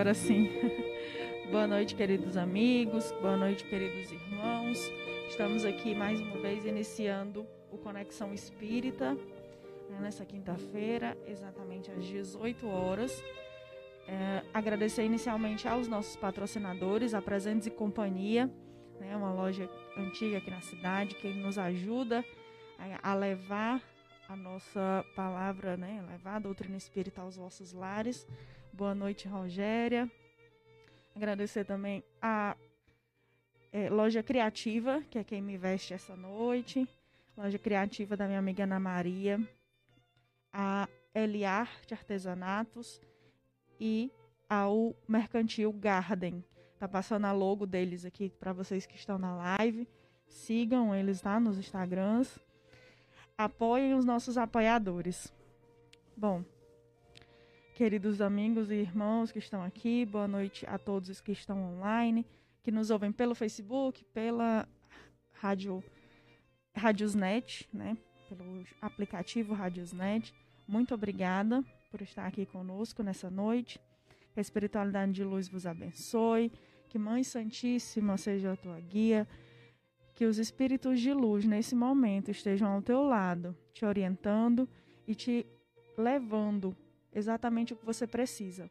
agora sim. Boa noite, queridos amigos. Boa noite, queridos irmãos. Estamos aqui mais uma vez iniciando o Conexão Espírita né, nessa quinta-feira, exatamente às 18 horas. É, agradecer inicialmente aos nossos patrocinadores, a Presentes e Companhia, né, uma loja antiga aqui na cidade que nos ajuda a, a levar a nossa palavra, né, levar a doutrina espírita aos vossos lares. Boa noite, Rogéria. Agradecer também a é, Loja Criativa, que é quem me veste essa noite. Loja Criativa da minha amiga Ana Maria. A Eliarte Artesanatos e ao Mercantil Garden. Tá passando a logo deles aqui para vocês que estão na live. Sigam eles lá nos Instagrams. Apoiem os nossos apoiadores. Bom, queridos amigos e irmãos que estão aqui, boa noite a todos os que estão online, que nos ouvem pelo Facebook, pela rádio Radiosnet, né? Pelo aplicativo Radiosnet. Muito obrigada por estar aqui conosco nessa noite. Que a espiritualidade de luz vos abençoe. Que Mãe Santíssima seja a tua guia. Que os espíritos de luz nesse momento estejam ao teu lado, te orientando e te levando exatamente o que você precisa.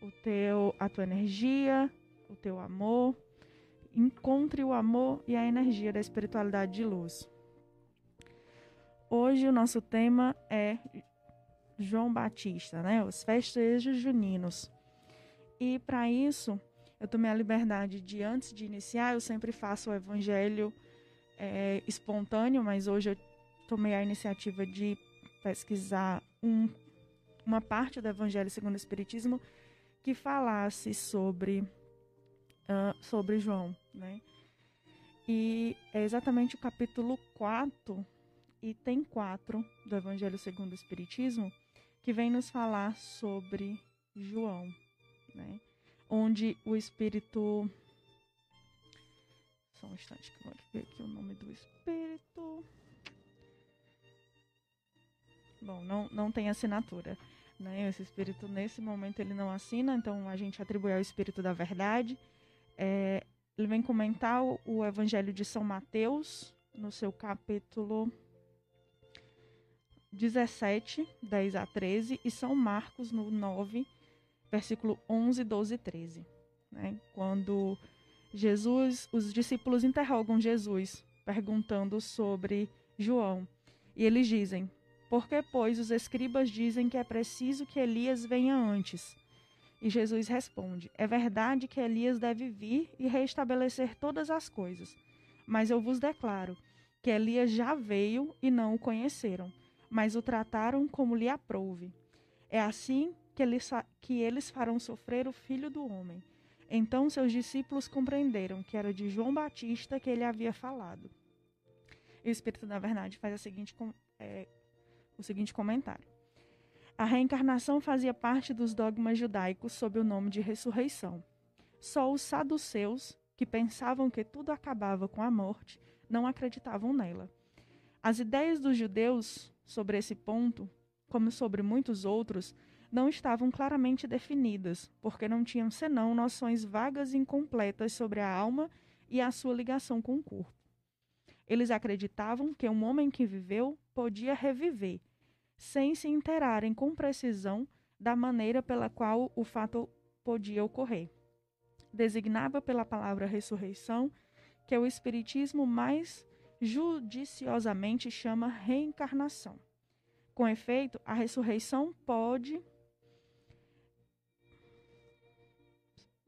O teu, a tua energia, o teu amor. Encontre o amor e a energia da espiritualidade de luz. Hoje o nosso tema é João Batista, né? Os festejos juninos. E para isso, eu tomei a liberdade de, antes de iniciar, eu sempre faço o evangelho é, espontâneo, mas hoje eu tomei a iniciativa de pesquisar um uma parte do Evangelho segundo o Espiritismo que falasse sobre, uh, sobre João, né? E é exatamente o capítulo 4, item 4 do Evangelho segundo o Espiritismo, que vem nos falar sobre João, né? Onde o Espírito. Só um instante que eu vou ver aqui o nome do Espírito. Bom, não, não tem assinatura. Né? Esse espírito, nesse momento, ele não assina, então a gente atribui ao espírito da verdade. É, ele vem comentar o, Evangelho de São Mateus, no seu capítulo 17, 10 a 13, e São Marcos, no 9, versículo 11, 12 e 13. Né? Quando Jesus, os discípulos interrogam Jesus, perguntando sobre João. E eles dizem: porque, pois, os escribas dizem que é preciso que Elias venha antes. E Jesus responde: É verdade que Elias deve vir e restabelecer todas as coisas. Mas eu vos declaro que Elias já veio e não o conheceram, mas o trataram como lhe aprouve. É assim que eles, que eles farão sofrer o filho do homem. Então seus discípulos compreenderam que era de João Batista que ele havia falado. E o Espírito da Verdade faz a seguinte é, o seguinte comentário. A reencarnação fazia parte dos dogmas judaicos sob o nome de ressurreição. Só os saduceus, que pensavam que tudo acabava com a morte, não acreditavam nela. As ideias dos judeus sobre esse ponto, como sobre muitos outros, não estavam claramente definidas, porque não tinham senão noções vagas e incompletas sobre a alma e a sua ligação com o corpo. Eles acreditavam que um homem que viveu podia reviver, sem se interarem com precisão da maneira pela qual o fato podia ocorrer. Designava pela palavra ressurreição, que o Espiritismo mais judiciosamente chama reencarnação. Com efeito, a ressurreição pode.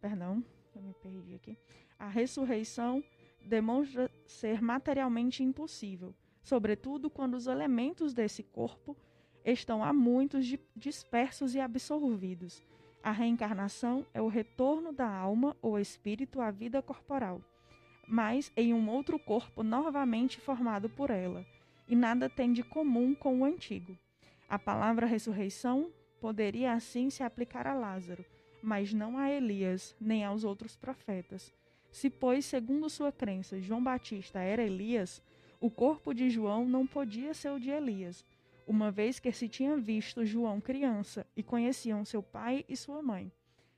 Perdão, eu me perdi aqui. A ressurreição demonstra ser materialmente impossível, sobretudo quando os elementos desse corpo estão há muitos dispersos e absorvidos. A reencarnação é o retorno da alma ou espírito à vida corporal, mas em um outro corpo novamente formado por ela, e nada tem de comum com o antigo. A palavra ressurreição poderia assim se aplicar a Lázaro, mas não a Elias, nem aos outros profetas. Se, pois, segundo sua crença, João Batista era Elias, o corpo de João não podia ser o de Elias, uma vez que se tinha visto João criança e conheciam seu pai e sua mãe.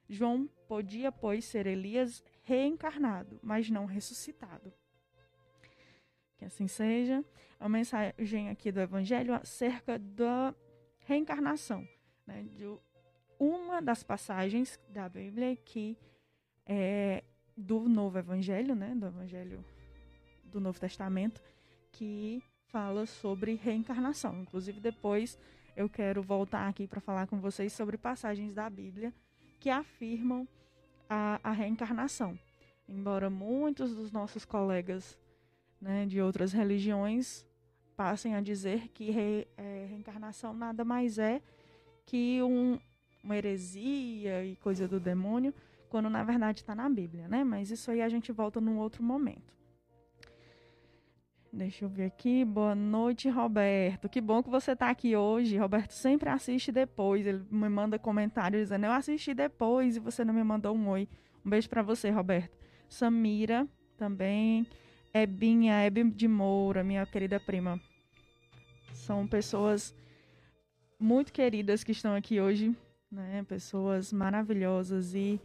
João podia, pois, ser Elias reencarnado, mas não ressuscitado. Que assim seja. A mensagem aqui do Evangelho acerca da reencarnação, né, de uma das passagens da Bíblia que é do Novo Evangelho, né, do Evangelho do Novo Testamento, que fala sobre reencarnação. Inclusive depois eu quero voltar aqui para falar com vocês sobre passagens da Bíblia que afirmam a, a reencarnação. Embora muitos dos nossos colegas né, de outras religiões passem a dizer que re, é, reencarnação nada mais é que um, uma heresia e coisa do demônio, quando na verdade está na Bíblia, né? Mas isso aí a gente volta num outro momento. Deixa eu ver aqui. Boa noite, Roberto. Que bom que você está aqui hoje. Roberto sempre assiste depois. Ele me manda comentários dizendo: Eu assisti depois e você não me mandou um oi. Um beijo para você, Roberto. Samira também. Ebinha, Ebe de Moura, minha querida prima. São pessoas muito queridas que estão aqui hoje, né? Pessoas maravilhosas e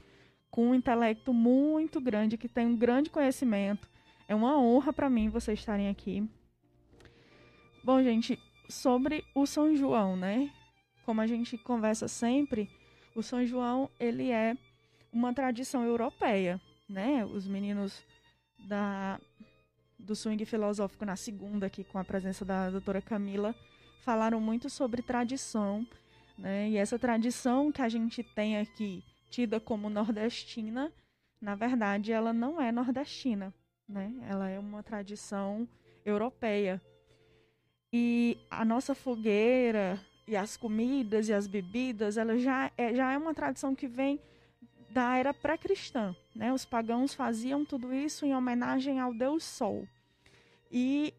com um intelecto muito grande, que tem um grande conhecimento. É uma honra para mim vocês estarem aqui. Bom, gente, sobre o São João, né? Como a gente conversa sempre, o São João, ele é uma tradição europeia, né? Os meninos da do swing filosófico na segunda, aqui com a presença da doutora Camila, falaram muito sobre tradição, né? E essa tradição que a gente tem aqui, tida como nordestina, na verdade, ela não é nordestina, né? Ela é uma tradição europeia. E a nossa fogueira e as comidas e as bebidas, ela já é, já é uma tradição que vem da era pré-cristã. Né? Os pagãos faziam tudo isso em homenagem ao deus Sol. E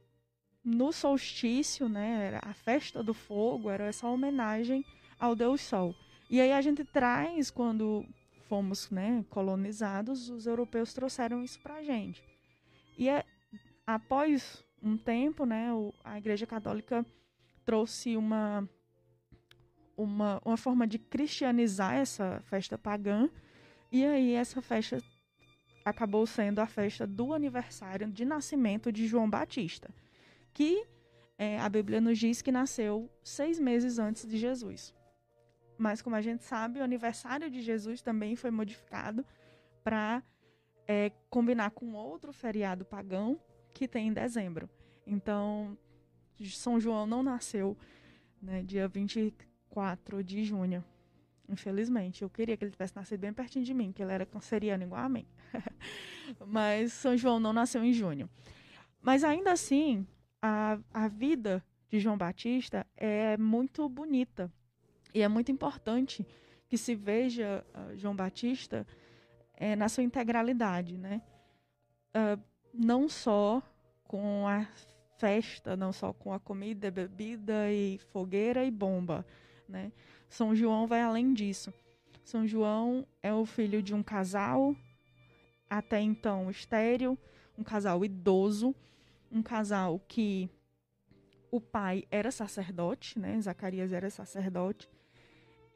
no solstício, né, a festa do fogo era essa homenagem ao deus Sol. E aí a gente traz, quando fomos né, colonizados, os europeus trouxeram isso para a gente. E é, após um tempo, né, o, a Igreja Católica trouxe uma, uma, uma forma de cristianizar essa festa pagã e aí essa festa acabou sendo a festa do aniversário de nascimento de João Batista, que é, a Bíblia nos diz que nasceu seis meses antes de Jesus. Mas como a gente sabe, o aniversário de Jesus também foi modificado para é, combinar com outro feriado pagão que tem em dezembro. Então, São João não nasceu né, dia 24 de junho. Infelizmente, eu queria que ele tivesse nascido bem pertinho de mim, que ele era canceriano igual a mim. Mas São João não nasceu em junho. Mas ainda assim, a, a vida de João Batista é muito bonita. E é muito importante que se veja uh, João Batista é, na sua integralidade, né? Uh, não só com a festa, não só com a comida, bebida e fogueira e bomba, né? São João vai além disso. São João é o filho de um casal, até então estéril, um casal idoso, um casal que o pai era sacerdote, né? Zacarias era sacerdote.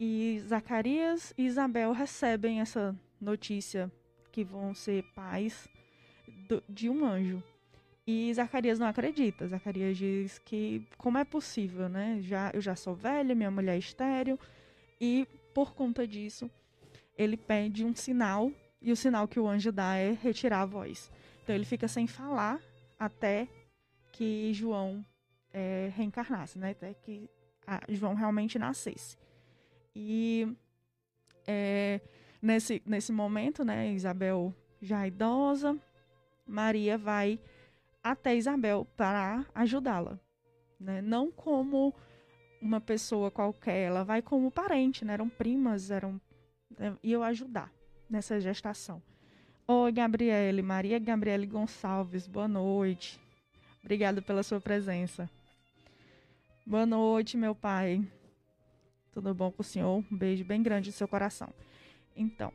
E Zacarias e Isabel recebem essa notícia que vão ser pais do, de um anjo. E Zacarias não acredita. Zacarias diz que como é possível, né? Já, eu já sou velha, minha mulher é estéreo. E por conta disso, ele pede um sinal. E o sinal que o anjo dá é retirar a voz. Então ele fica sem falar até que João é, reencarnasse, né? Até que João realmente nascesse. E é, nesse, nesse momento, né? Isabel já idosa, Maria vai até Isabel para ajudá-la, né? Não como uma pessoa qualquer, ela vai como parente, né? Eram primas, eram né? iam ajudar nessa gestação. Oi, Gabriele, Maria Gabriele Gonçalves, boa noite. Obrigado pela sua presença. Boa noite, meu pai. Tudo bom com o senhor? Um beijo bem grande no seu coração. Então,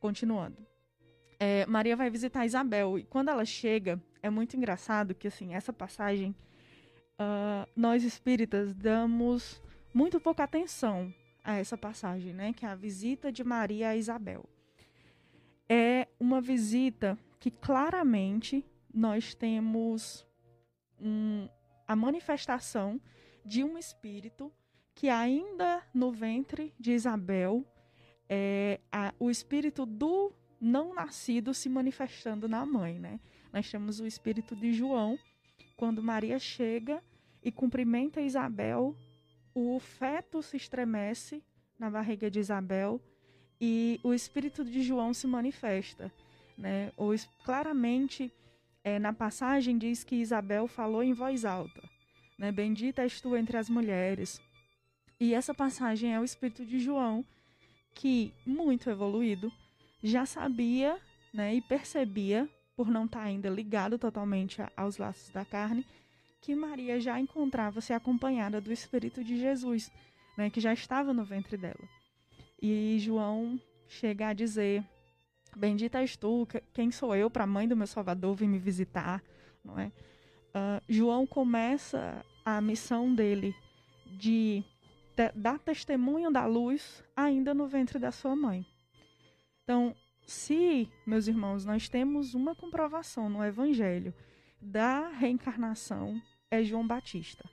continuando. É, Maria vai visitar Isabel e quando ela chega, é muito engraçado que assim essa passagem uh, nós espíritas damos muito pouca atenção a essa passagem, né? Que é a visita de Maria a Isabel. É uma visita que claramente nós temos um, a manifestação de um espírito que ainda no ventre de Isabel é a, o espírito do não nascido se manifestando na mãe, né? Nós temos o espírito de João quando Maria chega e cumprimenta Isabel, o feto se estremece na barriga de Isabel e o espírito de João se manifesta, né? O, claramente é, na passagem diz que Isabel falou em voz alta, né? Bendita és tu entre as mulheres. E essa passagem é o espírito de João, que, muito evoluído, já sabia né, e percebia, por não estar tá ainda ligado totalmente aos laços da carne, que Maria já encontrava-se acompanhada do Espírito de Jesus, né, que já estava no ventre dela. E João chega a dizer Bendita és tu, quem sou eu para a mãe do meu Salvador vir me visitar, não é? Uh, João começa a missão dele de dar testemunho da luz ainda no ventre da sua mãe. Então, se, meus irmãos, nós temos uma comprovação no Evangelho da reencarnação, é João Batista.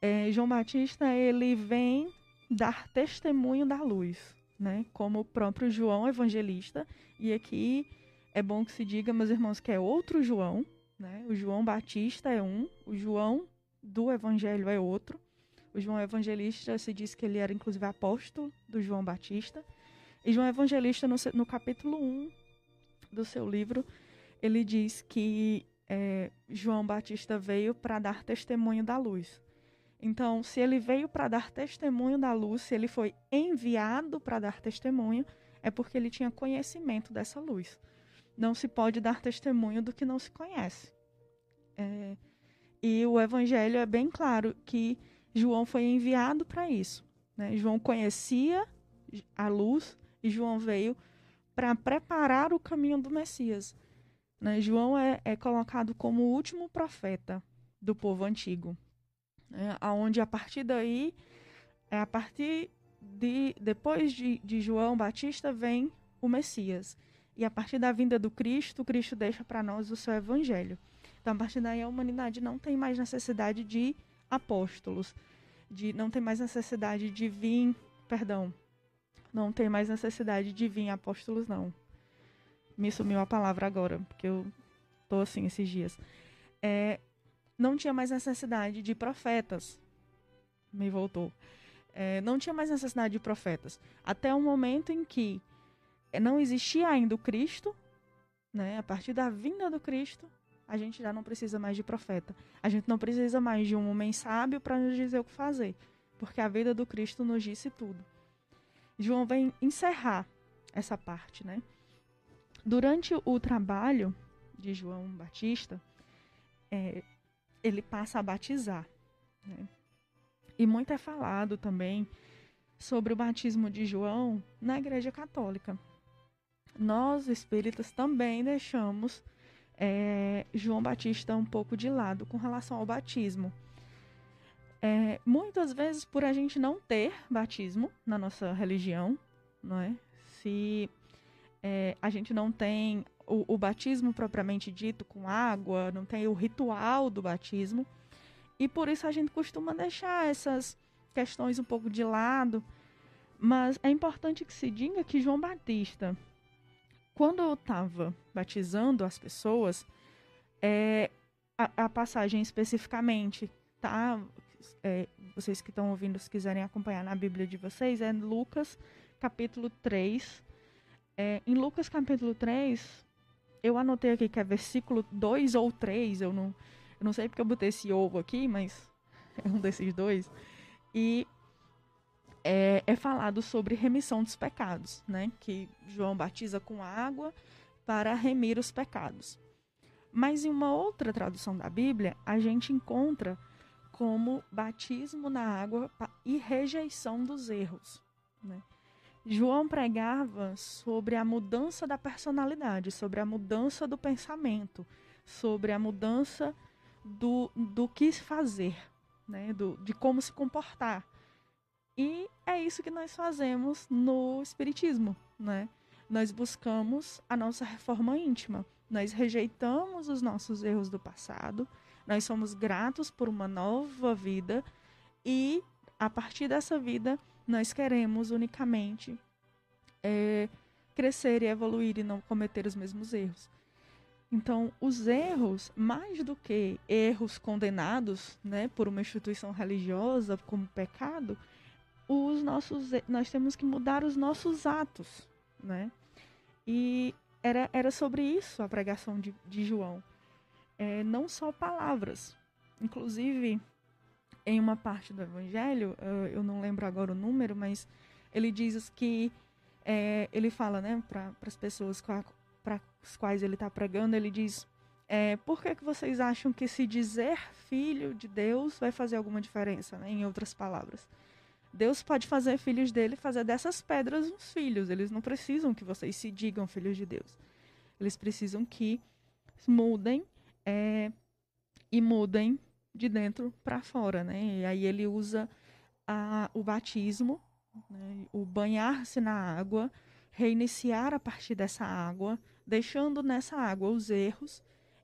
É, João Batista, ele vem dar testemunho da luz né? Como o próprio João Evangelista. E aqui é bom que se diga, meus irmãos, que é outro João, né? O João Batista é um, o João do Evangelho é outro. O João Evangelista se diz que ele era inclusive apóstolo do João Batista. E João Evangelista, no, no capítulo 1 do seu livro, ele diz que é, João Batista veio para dar testemunho da luz. Então, se ele veio para dar testemunho da luz, se ele foi enviado para dar testemunho, é porque ele tinha conhecimento dessa luz. Não se pode dar testemunho do que não se conhece. É, e o evangelho é bem claro que João foi enviado para isso. Né? João conhecia a luz e João veio para preparar o caminho do Messias. Né? João é, é colocado como o último profeta do povo antigo né, aonde a partir daí, é a partir de depois de, de João Batista vem o Messias. E a partir da vinda do Cristo, Cristo deixa para nós o seu evangelho. Então, a partir daí, a humanidade não tem mais necessidade de apóstolos, de não tem mais necessidade de vir, perdão, não tem mais necessidade de vir apóstolos, não. Me sumiu a palavra agora, porque eu tô assim esses dias. É, não tinha mais necessidade de profetas. Me voltou. É, não tinha mais necessidade de profetas. Até o momento em que não existia ainda o Cristo, né? a partir da vinda do Cristo, a gente já não precisa mais de profeta. A gente não precisa mais de um homem sábio para nos dizer o que fazer, porque a vida do Cristo nos disse tudo. João vem encerrar essa parte, né? Durante o trabalho de João Batista, é, ele passa a batizar. Né? E muito é falado também sobre o batismo de João na Igreja Católica. Nós, espíritas, também deixamos é, João Batista um pouco de lado com relação ao batismo. É, muitas vezes, por a gente não ter batismo na nossa religião, não é? Se é, a gente não tem o, o batismo propriamente dito com água, não tem o ritual do batismo. E por isso a gente costuma deixar essas questões um pouco de lado. Mas é importante que se diga que João Batista, quando eu estava batizando as pessoas, é, a, a passagem especificamente, tá? É, vocês que estão ouvindo, se quiserem acompanhar na Bíblia de vocês, é Lucas capítulo 3. É, em Lucas capítulo 3, eu anotei aqui que é versículo 2 ou 3, eu não, eu não sei porque eu botei esse ovo aqui, mas é um desses dois. E é, é falado sobre remissão dos pecados, né? Que João batiza com água para remir os pecados. Mas em uma outra tradução da Bíblia, a gente encontra como batismo na água e rejeição dos erros. Né? João pregava sobre a mudança da personalidade, sobre a mudança do pensamento, sobre a mudança do, do que fazer, né? do, de como se comportar. E é isso que nós fazemos no Espiritismo, né? Nós buscamos a nossa reforma íntima. Nós rejeitamos os nossos erros do passado, nós somos gratos por uma nova vida e, a partir dessa vida, nós queremos unicamente é, crescer e evoluir e não cometer os mesmos erros. Então, os erros, mais do que erros condenados né, por uma instituição religiosa como pecado, os nossos, nós temos que mudar os nossos atos. Né? E era, era sobre isso a pregação de, de João. É, não só palavras. Inclusive, em uma parte do Evangelho, eu não lembro agora o número, mas ele diz que é, ele fala né, para as pessoas para as quais ele está pregando, ele diz: é, por que, que vocês acham que se dizer filho de Deus vai fazer alguma diferença? Né? Em outras palavras, Deus pode fazer filhos dele, fazer dessas pedras uns filhos. Eles não precisam que vocês se digam filhos de Deus. Eles precisam que mudem é, e mudem de dentro para fora, né? E aí ele usa a, o batismo, né? o banhar-se na água, reiniciar a partir dessa água, deixando nessa água os erros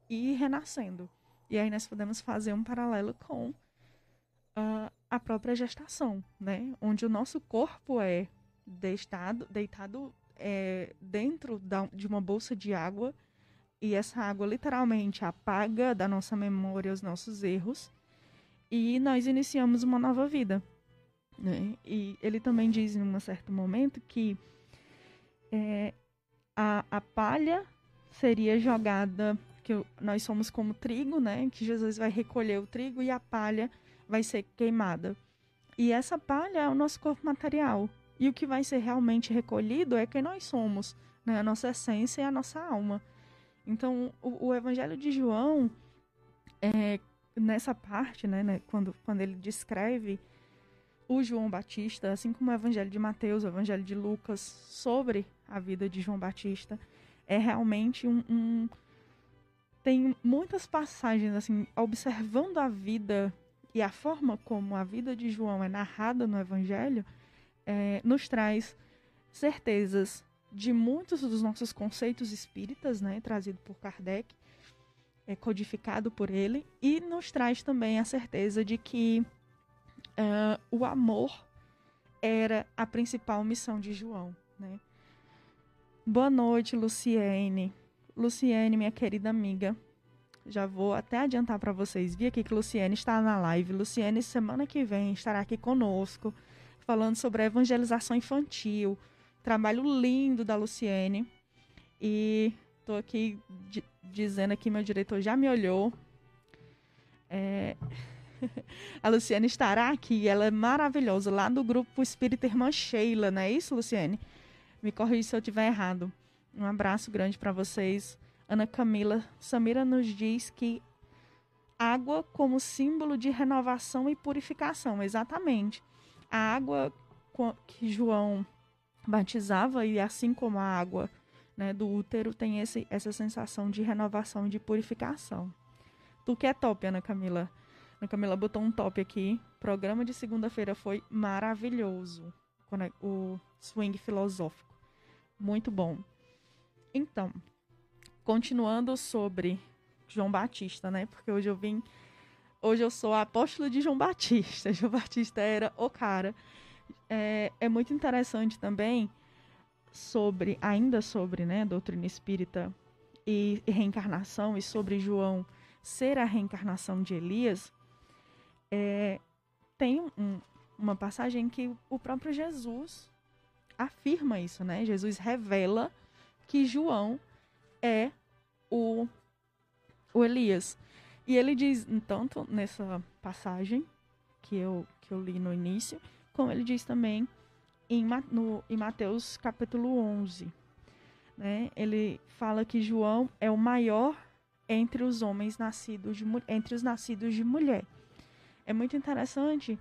e renascendo. E aí nós podemos fazer um paralelo com uh, a própria gestação, né? Onde o nosso corpo é deitado, deitado é, dentro da, de uma bolsa de água e essa água literalmente apaga da nossa memória os nossos erros e nós iniciamos uma nova vida. Né? E ele também diz em um certo momento que é, a, a palha seria jogada, que nós somos como trigo, né? Que Jesus vai recolher o trigo e a palha vai ser queimada. E essa palha é o nosso corpo material. E o que vai ser realmente recolhido é quem nós somos, né? A nossa essência e a nossa alma. Então, o, o Evangelho de João, é, nessa parte, né, né, quando, quando ele descreve o João Batista, assim como o Evangelho de Mateus, o Evangelho de Lucas, sobre a vida de João Batista, é realmente um, um tem muitas passagens assim, observando a vida e a forma como a vida de João é narrada no Evangelho, é, nos traz certezas de muitos dos nossos conceitos espíritas, né, trazido por Kardec, é, codificado por ele, e nos traz também a certeza de que uh, o amor era a principal missão de João. Né? Boa noite, Luciene. Luciene, minha querida amiga, já vou até adiantar para vocês. Vi aqui que Luciene está na live. Luciene, semana que vem, estará aqui conosco, falando sobre a evangelização infantil. Trabalho lindo da Luciene. E estou aqui dizendo que meu diretor já me olhou. É... a Luciene estará aqui. Ela é maravilhosa, lá do grupo Espírita Irmã Sheila, não é isso, Luciene? Me corrija se eu estiver errado. Um abraço grande para vocês. Ana Camila Samira nos diz que água como símbolo de renovação e purificação, exatamente. A água que João batizava e assim como a água né, do útero tem esse, essa sensação de renovação e de purificação. Tu que é top, Ana Camila. Ana Camila botou um top aqui. Programa de segunda-feira foi maravilhoso. O swing filosófico. Muito bom. Então, continuando sobre João Batista, né? Porque hoje eu vim. Hoje eu sou a apóstola de João Batista. João Batista era o cara. É, é muito interessante também sobre, ainda sobre, né, doutrina espírita e, e reencarnação, e sobre João ser a reencarnação de Elias, é, tem um, uma passagem que o próprio Jesus afirma isso, né? Jesus revela que João é o, o Elias. E ele diz, tanto nessa passagem que eu, que eu li no início, como ele diz também em, no, em Mateus capítulo 11. Né? Ele fala que João é o maior entre os homens nascidos de, entre os nascidos de mulher. É muito interessante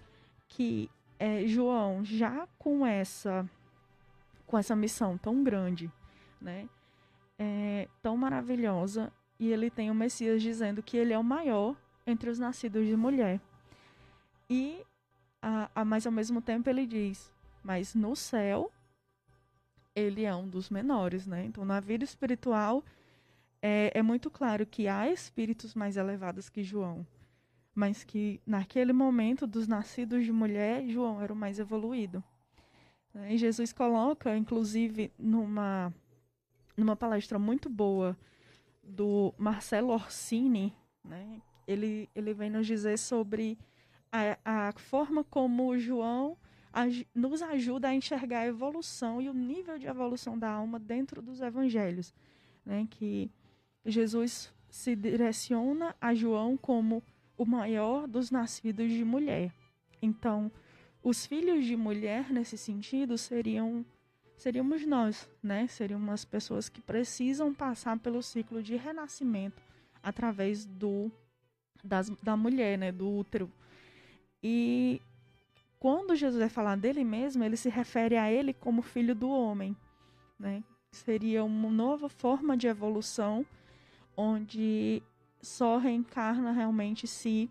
que é, João, já com essa com essa missão tão grande, né? É, tão maravilhosa e ele tem o Messias dizendo que ele é o maior entre os nascidos de mulher. E a, a, mas ao mesmo tempo ele diz, mas no céu ele é um dos menores, né? Então na vida espiritual é, é muito claro que há espíritos mais elevados que João, mas que naquele momento dos nascidos de mulher João era o mais evoluído. Né? E Jesus coloca, inclusive, numa numa palestra muito boa do Marcelo Orsini, né? Ele ele vem nos dizer sobre a, a forma como João nos ajuda a enxergar a evolução e o nível de evolução da alma dentro dos evangelhos, né? Que Jesus se direciona a João como o maior dos nascidos de mulher. Então, os filhos de mulher nesse sentido seriam seríamos nós, né? Seriam as pessoas que precisam passar pelo ciclo de renascimento através do das, da mulher, né, do útero. E quando Jesus vai falar dele mesmo, ele se refere a ele como filho do homem, né? Seria uma nova forma de evolução onde só reencarna realmente se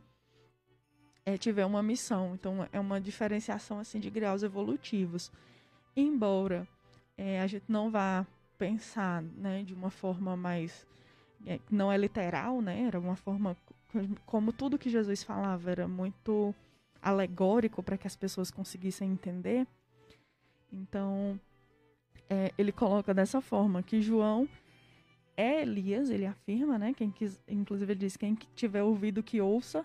é, tiver uma missão. Então é uma diferenciação assim de graus evolutivos. Embora é, a gente não vá pensar, né, de uma forma mais é, não é literal, né? Era uma forma como tudo que Jesus falava era muito alegórico para que as pessoas conseguissem entender. Então, é, ele coloca dessa forma que João é Elias, ele afirma, né? Quem quis, inclusive ele diz quem tiver ouvido que ouça.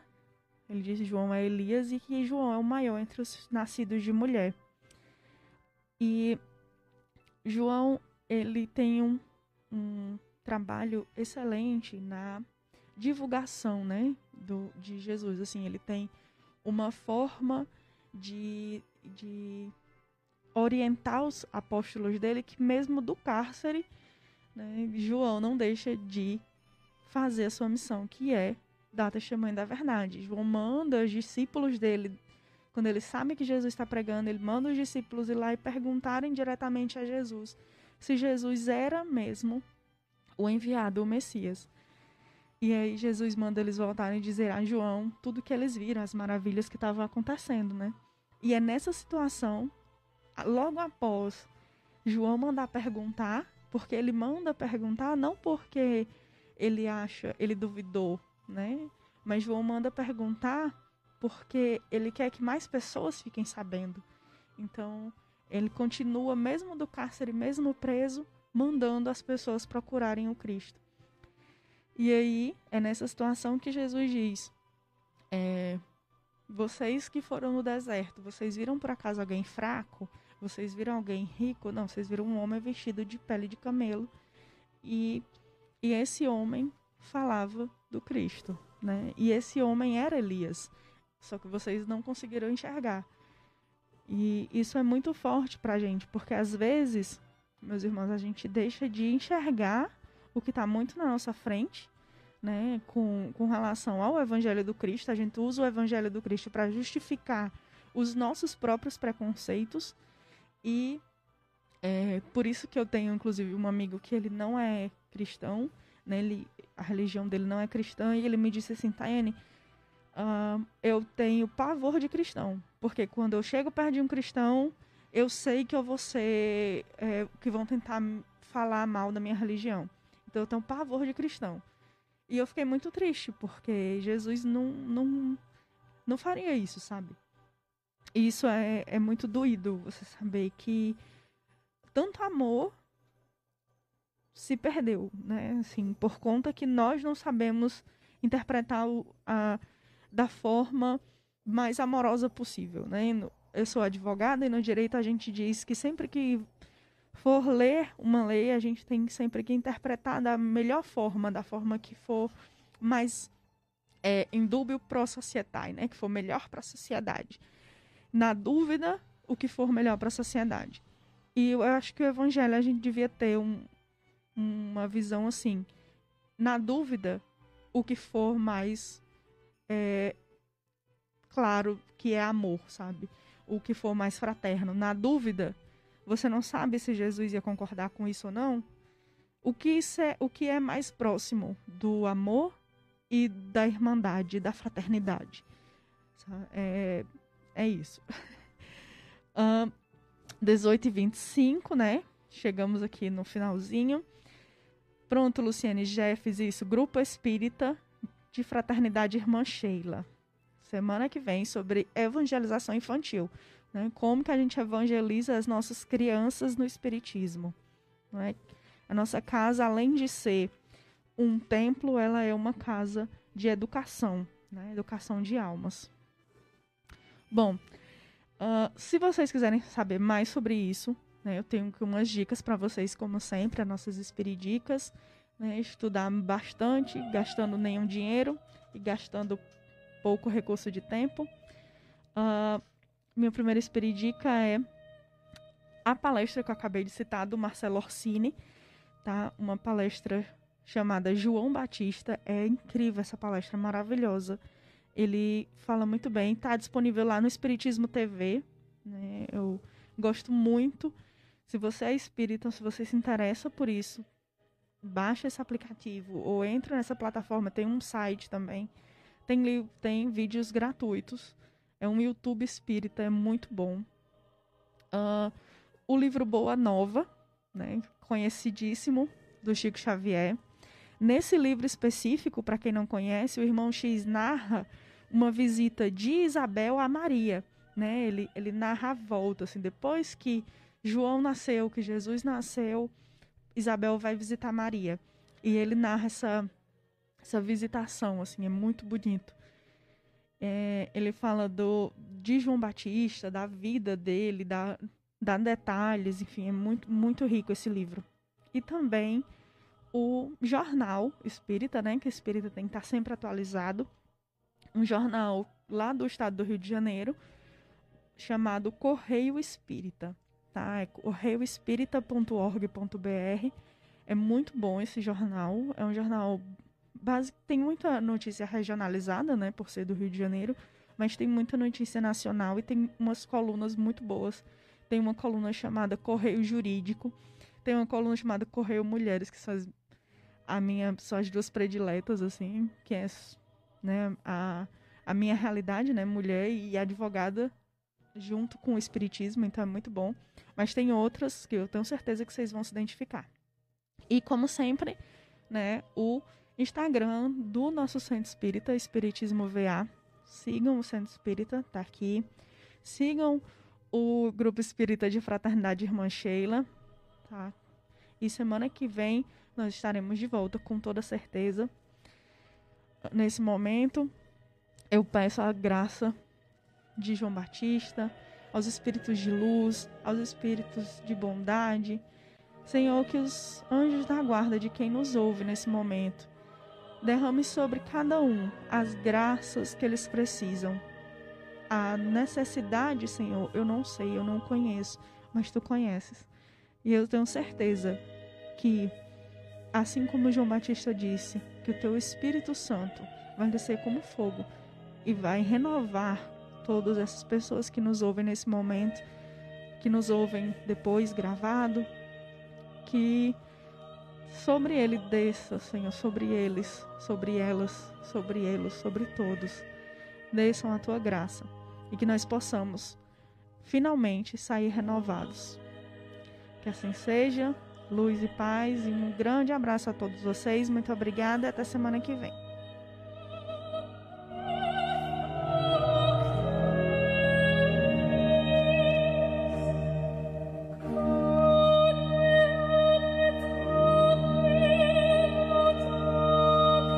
Ele diz João é Elias e que João é o maior entre os nascidos de mulher. E João ele tem um, um trabalho excelente na divulgação, né, do, de Jesus. Assim, ele tem uma forma de, de orientar os apóstolos dele que mesmo do cárcere, né, João não deixa de fazer a sua missão, que é dar testemunho da verdade. João manda os discípulos dele, quando ele sabe que Jesus está pregando, ele manda os discípulos ir lá e perguntarem diretamente a Jesus se Jesus era mesmo o enviado, o Messias. E aí Jesus manda eles voltarem e dizer a João tudo que eles viram, as maravilhas que estavam acontecendo, né? E é nessa situação, logo após João mandar perguntar, porque ele manda perguntar não porque ele acha, ele duvidou, né? Mas João manda perguntar porque ele quer que mais pessoas fiquem sabendo. Então, ele continua, mesmo do cárcere, mesmo preso, mandando as pessoas procurarem o Cristo. E aí é nessa situação que Jesus diz: é, vocês que foram no deserto, vocês viram por acaso alguém fraco? Vocês viram alguém rico? Não, vocês viram um homem vestido de pele de camelo. E, e esse homem falava do Cristo, né? E esse homem era Elias. Só que vocês não conseguiram enxergar. E isso é muito forte pra gente, porque às vezes, meus irmãos, a gente deixa de enxergar o que está muito na nossa frente, né, com, com relação ao Evangelho do Cristo. A gente usa o Evangelho do Cristo para justificar os nossos próprios preconceitos e é por isso que eu tenho, inclusive, um amigo que ele não é cristão, né, ele, a religião dele não é cristã, e ele me disse assim, Tayane, eu tenho pavor de cristão, porque quando eu chego perto de um cristão, eu sei que eu vou ser, é, que vão tentar falar mal da minha religião. Então eu tenho pavor de cristão. E eu fiquei muito triste, porque Jesus não, não, não faria isso, sabe? E isso é, é muito doído, você saber que tanto amor se perdeu, né? Assim, por conta que nós não sabemos interpretar o, a, da forma mais amorosa possível, né? Eu sou advogada e no direito a gente diz que sempre que for ler uma lei, a gente tem sempre que interpretar da melhor forma, da forma que for mais é, indúbio pro societai, né? Que for melhor para a sociedade. Na dúvida, o que for melhor para a sociedade. E eu acho que o evangelho a gente devia ter um, uma visão assim. Na dúvida, o que for mais é, claro que é amor, sabe? O que for mais fraterno. Na dúvida, você não sabe se Jesus ia concordar com isso ou não, o que, isso é, o que é mais próximo do amor e da irmandade, da fraternidade? É, é isso. uh, 18 e 25, né? Chegamos aqui no finalzinho. Pronto, Luciane Jeffs, isso. Grupo Espírita de Fraternidade Irmã Sheila. Semana que vem sobre evangelização infantil. Né? Como que a gente evangeliza as nossas crianças no Espiritismo. Né? A nossa casa, além de ser um templo, ela é uma casa de educação, né? educação de almas. Bom, uh, se vocês quiserem saber mais sobre isso, né, eu tenho umas dicas para vocês, como sempre, as nossas espiridicas. Né, estudar bastante, gastando nenhum dinheiro e gastando pouco recurso de tempo. Uh, minha primeira espiridica é a palestra que eu acabei de citar do Marcelo Orsini, tá? Uma palestra chamada João Batista. É incrível essa palestra, maravilhosa. Ele fala muito bem, está disponível lá no Espiritismo TV. Né? Eu gosto muito. Se você é espírita, se você se interessa por isso, baixa esse aplicativo ou entra nessa plataforma. Tem um site também. Tem, tem vídeos gratuitos. É um YouTube espírita, é muito bom. Uh, o livro Boa Nova, né, conhecidíssimo, do Chico Xavier. Nesse livro específico, para quem não conhece, o irmão X narra uma visita de Isabel a Maria. Né? Ele, ele narra a volta, assim, depois que João nasceu, que Jesus nasceu, Isabel vai visitar Maria. E ele narra essa, essa visitação, assim, é muito bonito. É, ele fala do, de João Batista, da vida dele, da, dá detalhes, enfim, é muito, muito rico esse livro. E também o jornal espírita, né? Que o espírita tem que estar sempre atualizado. Um jornal lá do estado do Rio de Janeiro, chamado Correio Espírita. Tá? É correioespírita.org.br. É muito bom esse jornal. É um jornal base... tem muita notícia regionalizada, né? Por ser do Rio de Janeiro. Mas tem muita notícia nacional e tem umas colunas muito boas. Tem uma coluna chamada Correio Jurídico. Tem uma coluna chamada Correio Mulheres, que são as a minha, são as duas prediletas, assim, que é né, a, a minha realidade, né, mulher e advogada, junto com o espiritismo, então é muito bom. Mas tem outras que eu tenho certeza que vocês vão se identificar. E como sempre, né, o Instagram do nosso Centro Espírita, Espiritismo VA. Sigam o Centro Espírita, tá aqui. Sigam o Grupo Espírita de Fraternidade Irmã Sheila, tá? E semana que vem nós estaremos de volta com toda certeza. Nesse momento, eu peço a graça de João Batista, aos espíritos de luz, aos espíritos de bondade. Senhor, que os anjos da guarda de quem nos ouve nesse momento derrame sobre cada um as graças que eles precisam. A necessidade, Senhor, eu não sei, eu não conheço, mas tu conheces. E eu tenho certeza que Assim como João Batista disse, que o teu Espírito Santo vai descer como fogo e vai renovar todas essas pessoas que nos ouvem nesse momento, que nos ouvem depois gravado, que sobre ele desça, Senhor, sobre eles, sobre elas, sobre eles, sobre todos, desçam a tua graça e que nós possamos finalmente sair renovados. Que assim seja luz e paz. E um grande abraço a todos vocês. Muito obrigada e até semana que vem.